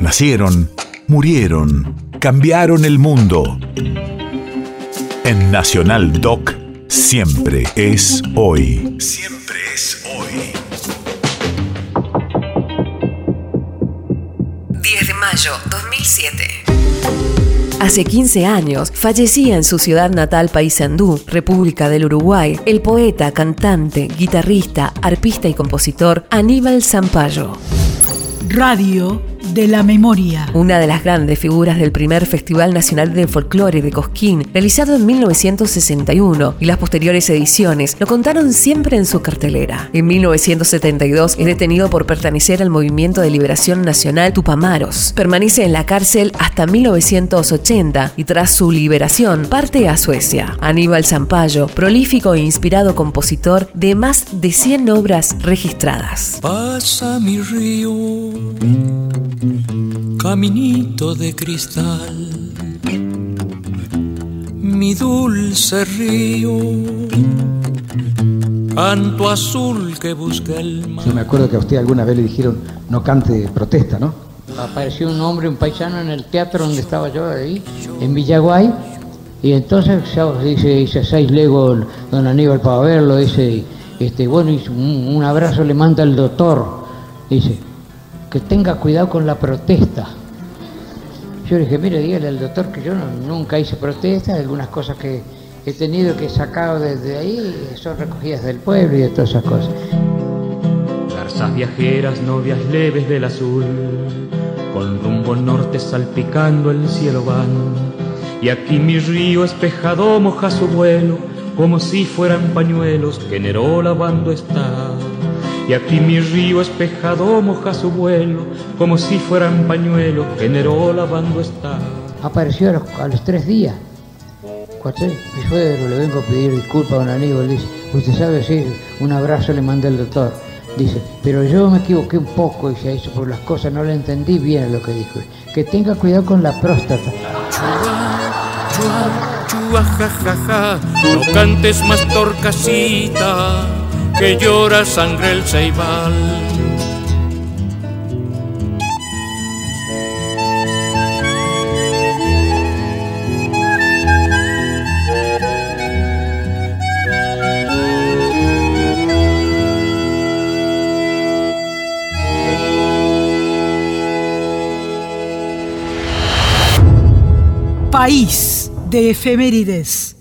Nacieron, murieron, cambiaron el mundo. En Nacional Doc, siempre es hoy. Siempre es hoy. 10 de mayo 2007. Hace 15 años fallecía en su ciudad natal Paysandú, República del Uruguay, el poeta, cantante, guitarrista, arpista y compositor Aníbal Zampayo. Radio de la memoria. Una de las grandes figuras del primer Festival Nacional de Folclore de Cosquín, realizado en 1961, y las posteriores ediciones lo contaron siempre en su cartelera. En 1972 es detenido por pertenecer al Movimiento de Liberación Nacional Tupamaros. Permanece en la cárcel hasta 1980 y tras su liberación parte a Suecia. Aníbal Zampayo, prolífico e inspirado compositor de más de 100 obras registradas. Pasa mi río caminito de cristal, mi dulce río, canto azul que busca el mar. Yo me acuerdo que a usted alguna vez le dijeron no cante protesta, ¿no? Apareció un hombre, un paisano en el teatro donde estaba yo ahí, en Villaguay, y entonces dice, dice seis legos don Aníbal para verlo, dice, este, bueno, un, un abrazo le manda el doctor, dice, que tenga cuidado con la protesta. Yo le dije, mire, dígale al doctor que yo nunca hice protesta, algunas cosas que he tenido que sacado desde ahí son recogidas del pueblo y de todas esas cosas. Garzas viajeras, novias leves del azul, con rumbo norte salpicando el cielo van. Y aquí mi río espejado moja su vuelo, como si fueran pañuelos que en lavando está. Y aquí mi río espejado moja su vuelo, como si fueran pañuelos que Neró lavando está. Apareció a los, tres días. Mi suegro le vengo a pedir disculpas a un amigo, le dice, usted sabe, sí, un abrazo le mandé al doctor. Dice, pero yo me equivoqué un poco, dice eso, por las cosas no le entendí bien lo que dijo. Que tenga cuidado con la próstata. Chua, chua, no cantes más torcasita que llora sangre el ceibal. País de efemérides.